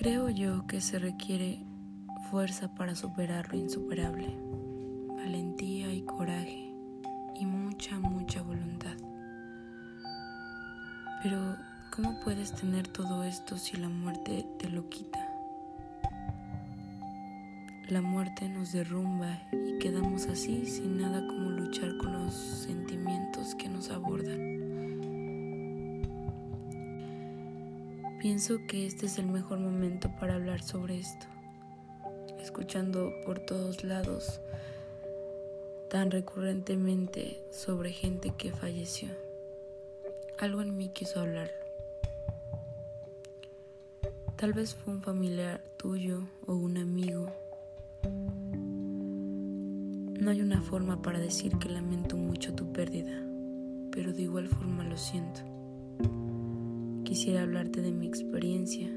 Creo yo que se requiere fuerza para superar lo insuperable, valentía y coraje y mucha, mucha voluntad. Pero, ¿cómo puedes tener todo esto si la muerte te lo quita? La muerte nos derrumba y quedamos así sin nada como luchar con los sentimientos que nos abordan. Pienso que este es el mejor momento para hablar sobre esto, escuchando por todos lados tan recurrentemente sobre gente que falleció. Algo en mí quiso hablarlo. Tal vez fue un familiar tuyo o un amigo. No hay una forma para decir que lamento mucho tu pérdida, pero de igual forma lo siento. Quisiera hablarte de mi experiencia.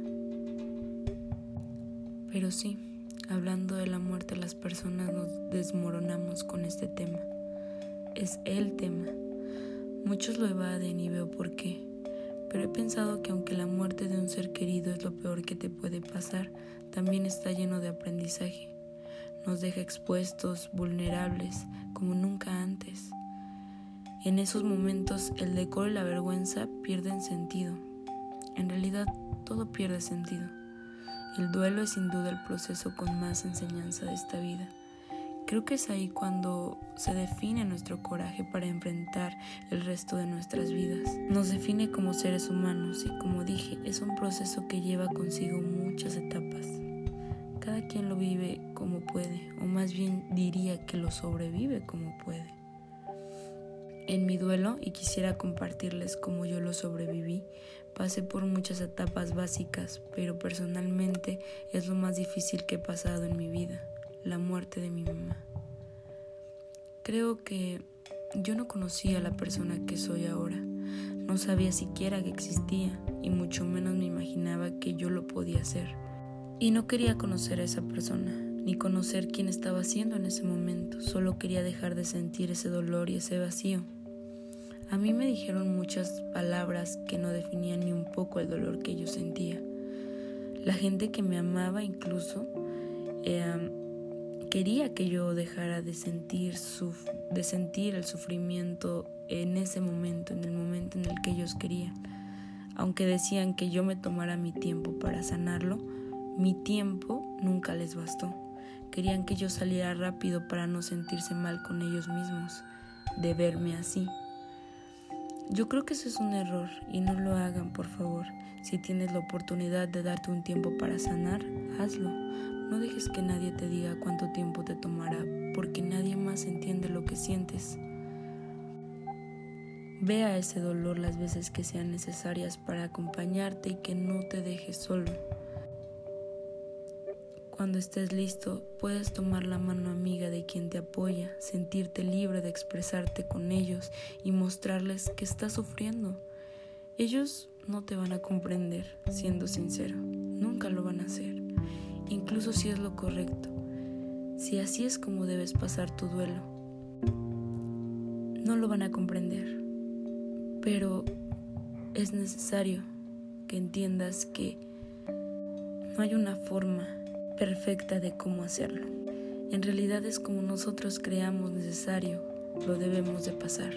Pero sí, hablando de la muerte las personas nos desmoronamos con este tema. Es el tema. Muchos lo evaden y veo por qué. Pero he pensado que aunque la muerte de un ser querido es lo peor que te puede pasar, también está lleno de aprendizaje. Nos deja expuestos, vulnerables, como nunca antes. En esos momentos el decoro y la vergüenza pierden sentido en realidad todo pierde sentido. El duelo es sin duda el proceso con más enseñanza de esta vida. Creo que es ahí cuando se define nuestro coraje para enfrentar el resto de nuestras vidas. Nos define como seres humanos y como dije, es un proceso que lleva consigo muchas etapas. Cada quien lo vive como puede, o más bien diría que lo sobrevive como puede. En mi duelo, y quisiera compartirles cómo yo lo sobreviví, Pasé por muchas etapas básicas, pero personalmente es lo más difícil que he pasado en mi vida, la muerte de mi mamá. Creo que yo no conocía a la persona que soy ahora, no sabía siquiera que existía y mucho menos me imaginaba que yo lo podía hacer. Y no quería conocer a esa persona, ni conocer quién estaba haciendo en ese momento, solo quería dejar de sentir ese dolor y ese vacío. A mí me dijeron muchas palabras que no definían ni un poco el dolor que yo sentía. La gente que me amaba incluso em, quería que yo dejara de sentir, de sentir el sufrimiento en ese momento, en el momento en el que ellos querían. Aunque decían que yo me tomara mi tiempo para sanarlo, mi tiempo nunca les bastó. Querían que yo saliera rápido para no sentirse mal con ellos mismos, de verme así. Yo creo que eso es un error y no lo hagan, por favor. Si tienes la oportunidad de darte un tiempo para sanar, hazlo. No dejes que nadie te diga cuánto tiempo te tomará, porque nadie más entiende lo que sientes. Vea ese dolor las veces que sean necesarias para acompañarte y que no te dejes solo. Cuando estés listo, puedes tomar la mano amiga de quien te apoya, sentirte libre de expresarte con ellos y mostrarles que estás sufriendo. Ellos no te van a comprender, siendo sincero, nunca lo van a hacer, incluso si es lo correcto, si así es como debes pasar tu duelo. No lo van a comprender, pero es necesario que entiendas que no hay una forma perfecta de cómo hacerlo. En realidad es como nosotros creamos necesario, lo debemos de pasar.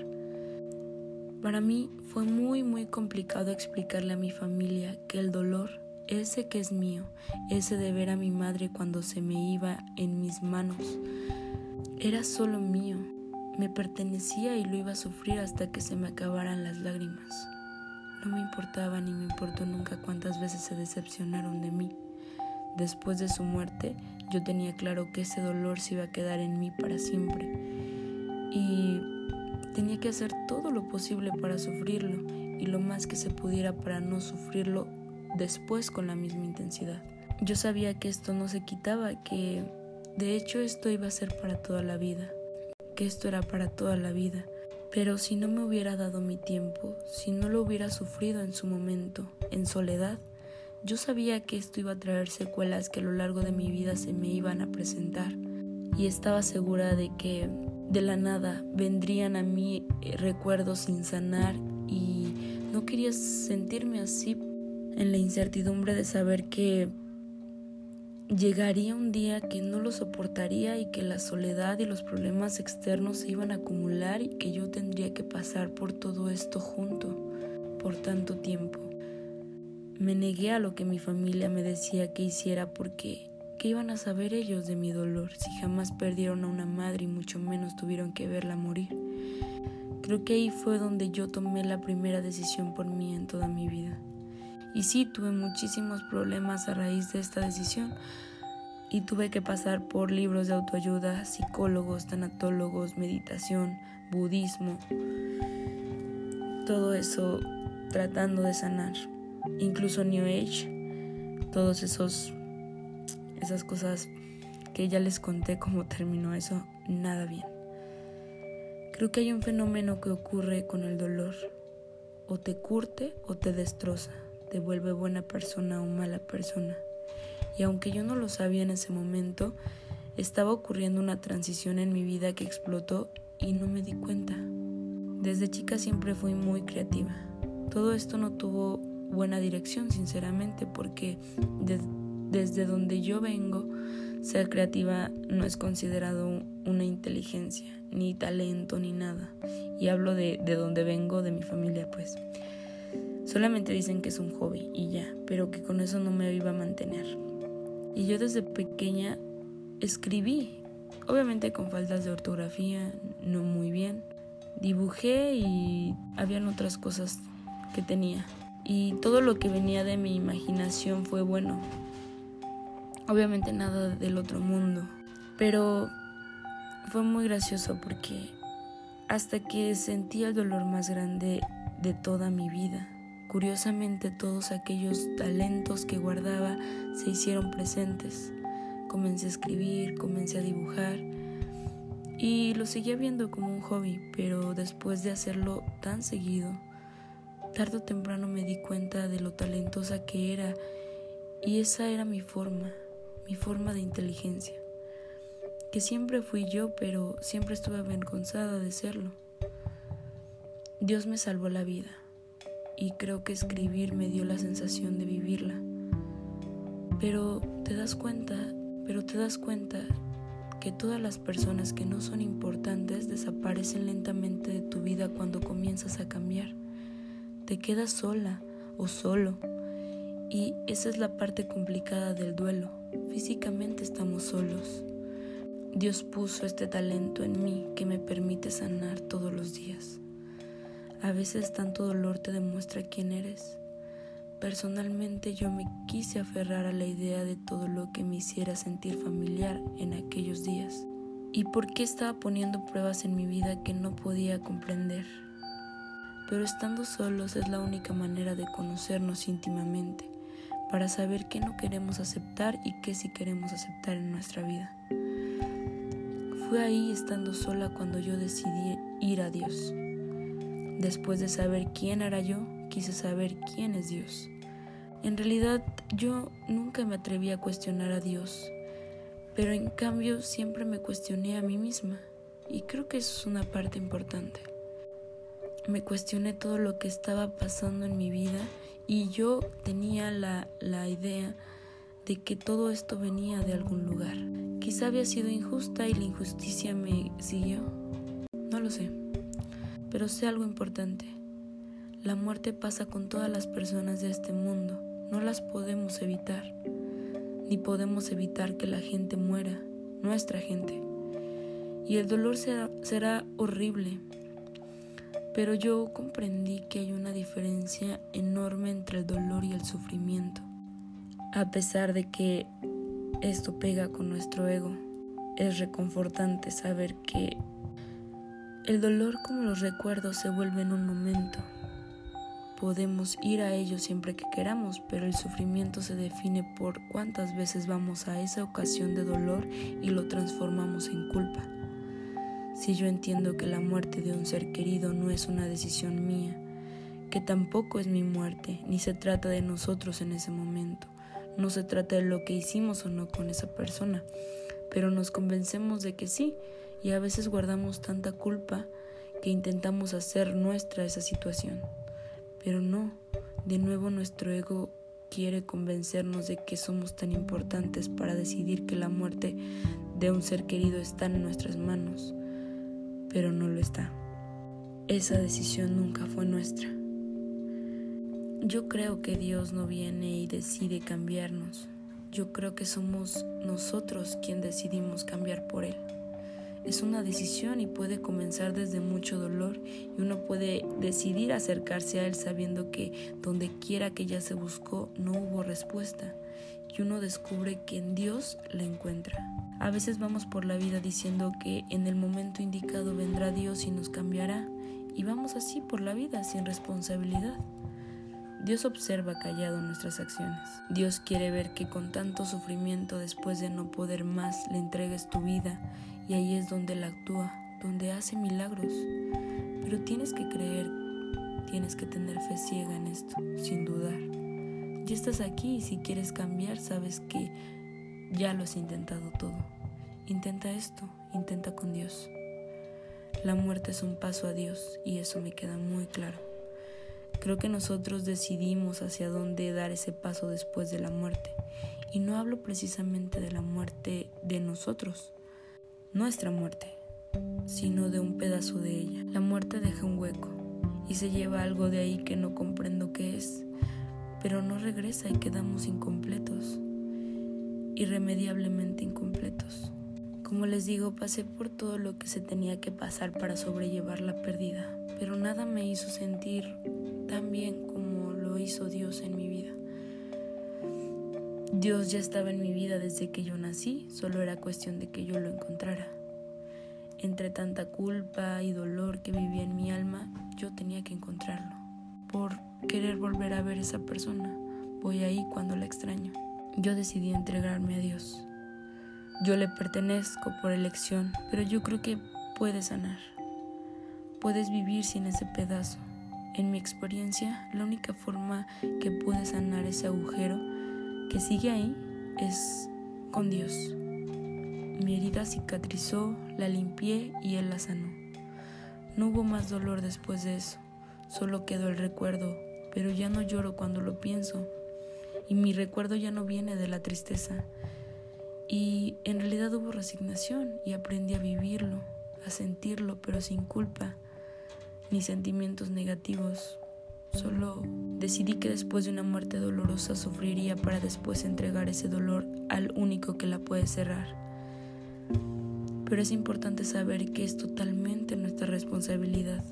Para mí fue muy muy complicado explicarle a mi familia que el dolor, ese que es mío, ese de ver a mi madre cuando se me iba en mis manos, era solo mío, me pertenecía y lo iba a sufrir hasta que se me acabaran las lágrimas. No me importaba ni me importó nunca cuántas veces se decepcionaron de mí. Después de su muerte, yo tenía claro que ese dolor se iba a quedar en mí para siempre. Y tenía que hacer todo lo posible para sufrirlo y lo más que se pudiera para no sufrirlo después con la misma intensidad. Yo sabía que esto no se quitaba, que de hecho esto iba a ser para toda la vida, que esto era para toda la vida. Pero si no me hubiera dado mi tiempo, si no lo hubiera sufrido en su momento, en soledad, yo sabía que esto iba a traer secuelas que a lo largo de mi vida se me iban a presentar y estaba segura de que de la nada vendrían a mí eh, recuerdos sin sanar y no quería sentirme así en la incertidumbre de saber que llegaría un día que no lo soportaría y que la soledad y los problemas externos se iban a acumular y que yo tendría que pasar por todo esto junto por tanto tiempo. Me negué a lo que mi familia me decía que hiciera porque ¿qué iban a saber ellos de mi dolor si jamás perdieron a una madre y mucho menos tuvieron que verla morir? Creo que ahí fue donde yo tomé la primera decisión por mí en toda mi vida. Y sí, tuve muchísimos problemas a raíz de esta decisión y tuve que pasar por libros de autoayuda, psicólogos, tanatólogos, meditación, budismo, todo eso tratando de sanar, incluso New Age, todos esos esas cosas que ya les conté cómo terminó eso, nada bien. Creo que hay un fenómeno que ocurre con el dolor, o te curte o te destroza te vuelve buena persona o mala persona. Y aunque yo no lo sabía en ese momento, estaba ocurriendo una transición en mi vida que explotó y no me di cuenta. Desde chica siempre fui muy creativa. Todo esto no tuvo buena dirección, sinceramente, porque desde donde yo vengo, ser creativa no es considerado una inteligencia, ni talento, ni nada. Y hablo de, de donde vengo, de mi familia, pues. Solamente dicen que es un hobby y ya, pero que con eso no me iba a mantener. Y yo desde pequeña escribí, obviamente con faltas de ortografía, no muy bien. Dibujé y habían otras cosas que tenía. Y todo lo que venía de mi imaginación fue bueno. Obviamente nada del otro mundo. Pero fue muy gracioso porque hasta que sentí el dolor más grande de toda mi vida Curiosamente todos aquellos talentos que guardaba se hicieron presentes. Comencé a escribir, comencé a dibujar y lo seguía viendo como un hobby, pero después de hacerlo tan seguido, tarde o temprano me di cuenta de lo talentosa que era y esa era mi forma, mi forma de inteligencia, que siempre fui yo, pero siempre estuve avergonzada de serlo. Dios me salvó la vida y creo que escribir me dio la sensación de vivirla. Pero te das cuenta, pero te das cuenta que todas las personas que no son importantes desaparecen lentamente de tu vida cuando comienzas a cambiar. Te quedas sola o solo. Y esa es la parte complicada del duelo. Físicamente estamos solos. Dios puso este talento en mí que me permite sanar todos los días. A veces tanto dolor te demuestra quién eres. Personalmente yo me quise aferrar a la idea de todo lo que me hiciera sentir familiar en aquellos días. ¿Y por qué estaba poniendo pruebas en mi vida que no podía comprender? Pero estando solos es la única manera de conocernos íntimamente, para saber qué no queremos aceptar y qué sí queremos aceptar en nuestra vida. Fue ahí estando sola cuando yo decidí ir a Dios. Después de saber quién era yo, quise saber quién es Dios. En realidad yo nunca me atreví a cuestionar a Dios, pero en cambio siempre me cuestioné a mí misma y creo que eso es una parte importante. Me cuestioné todo lo que estaba pasando en mi vida y yo tenía la, la idea de que todo esto venía de algún lugar. Quizá había sido injusta y la injusticia me siguió. No lo sé. Pero sé algo importante. La muerte pasa con todas las personas de este mundo. No las podemos evitar. Ni podemos evitar que la gente muera, nuestra gente. Y el dolor será, será horrible. Pero yo comprendí que hay una diferencia enorme entre el dolor y el sufrimiento. A pesar de que esto pega con nuestro ego, es reconfortante saber que el dolor como los recuerdos se vuelve en un momento. Podemos ir a ellos siempre que queramos, pero el sufrimiento se define por cuántas veces vamos a esa ocasión de dolor y lo transformamos en culpa. Si yo entiendo que la muerte de un ser querido no es una decisión mía, que tampoco es mi muerte, ni se trata de nosotros en ese momento, no se trata de lo que hicimos o no con esa persona, pero nos convencemos de que sí, y a veces guardamos tanta culpa que intentamos hacer nuestra esa situación. Pero no, de nuevo nuestro ego quiere convencernos de que somos tan importantes para decidir que la muerte de un ser querido está en nuestras manos, pero no lo está. Esa decisión nunca fue nuestra. Yo creo que Dios no viene y decide cambiarnos. Yo creo que somos nosotros quien decidimos cambiar por Él. Es una decisión y puede comenzar desde mucho dolor y uno puede decidir acercarse a Él sabiendo que donde quiera que ya se buscó no hubo respuesta y uno descubre que en Dios la encuentra. A veces vamos por la vida diciendo que en el momento indicado vendrá Dios y nos cambiará y vamos así por la vida sin responsabilidad. Dios observa callado nuestras acciones. Dios quiere ver que con tanto sufrimiento después de no poder más le entregues tu vida y ahí es donde Él actúa, donde hace milagros. Pero tienes que creer, tienes que tener fe ciega en esto, sin dudar. Ya estás aquí y si quieres cambiar sabes que ya lo has intentado todo. Intenta esto, intenta con Dios. La muerte es un paso a Dios y eso me queda muy claro. Creo que nosotros decidimos hacia dónde dar ese paso después de la muerte. Y no hablo precisamente de la muerte de nosotros, nuestra muerte, sino de un pedazo de ella. La muerte deja un hueco y se lleva algo de ahí que no comprendo qué es, pero no regresa y quedamos incompletos, irremediablemente incompletos. Como les digo, pasé por todo lo que se tenía que pasar para sobrellevar la pérdida, pero nada me hizo sentir tan bien como lo hizo Dios en mi vida. Dios ya estaba en mi vida desde que yo nací, solo era cuestión de que yo lo encontrara. Entre tanta culpa y dolor que vivía en mi alma, yo tenía que encontrarlo. Por querer volver a ver a esa persona, voy ahí cuando la extraño. Yo decidí entregarme a Dios. Yo le pertenezco por elección, pero yo creo que puedes sanar. Puedes vivir sin ese pedazo. En mi experiencia, la única forma que pude sanar ese agujero que sigue ahí es con Dios. Mi herida cicatrizó, la limpié y Él la sanó. No hubo más dolor después de eso, solo quedó el recuerdo, pero ya no lloro cuando lo pienso. Y mi recuerdo ya no viene de la tristeza. Y en realidad hubo resignación y aprendí a vivirlo, a sentirlo, pero sin culpa ni sentimientos negativos. Solo decidí que después de una muerte dolorosa sufriría para después entregar ese dolor al único que la puede cerrar. Pero es importante saber que es totalmente nuestra responsabilidad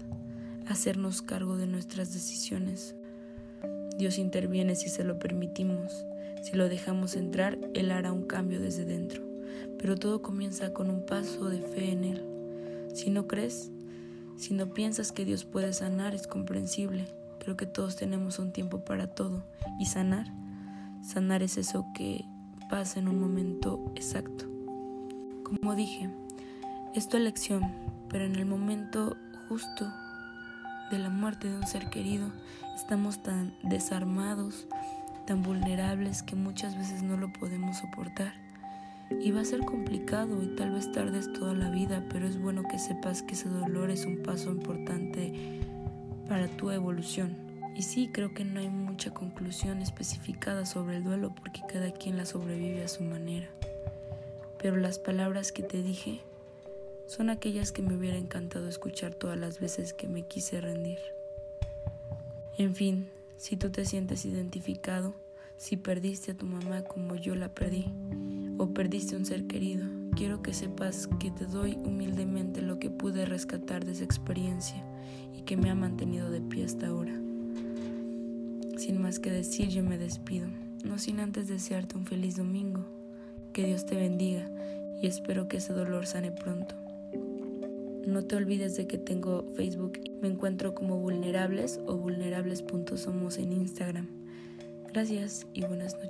hacernos cargo de nuestras decisiones. Dios interviene si se lo permitimos. Si lo dejamos entrar, Él hará un cambio desde dentro. Pero todo comienza con un paso de fe en Él. Si no crees, si no piensas que Dios puede sanar, es comprensible. Creo que todos tenemos un tiempo para todo. Y sanar, sanar es eso que pasa en un momento exacto. Como dije, es tu elección, pero en el momento justo de la muerte de un ser querido, estamos tan desarmados, tan vulnerables que muchas veces no lo podemos soportar. Y va a ser complicado y tal vez tardes toda la vida, pero es bueno que sepas que ese dolor es un paso importante para tu evolución. Y sí, creo que no hay mucha conclusión especificada sobre el duelo porque cada quien la sobrevive a su manera. Pero las palabras que te dije son aquellas que me hubiera encantado escuchar todas las veces que me quise rendir. En fin, si tú te sientes identificado, si perdiste a tu mamá como yo la perdí, o perdiste un ser querido, quiero que sepas que te doy humildemente lo que pude rescatar de esa experiencia y que me ha mantenido de pie hasta ahora. Sin más que decir, yo me despido, no sin antes desearte un feliz domingo, que Dios te bendiga y espero que ese dolor sane pronto. No te olvides de que tengo Facebook, me encuentro como vulnerables o vulnerables.somos en Instagram. Gracias y buenas noches.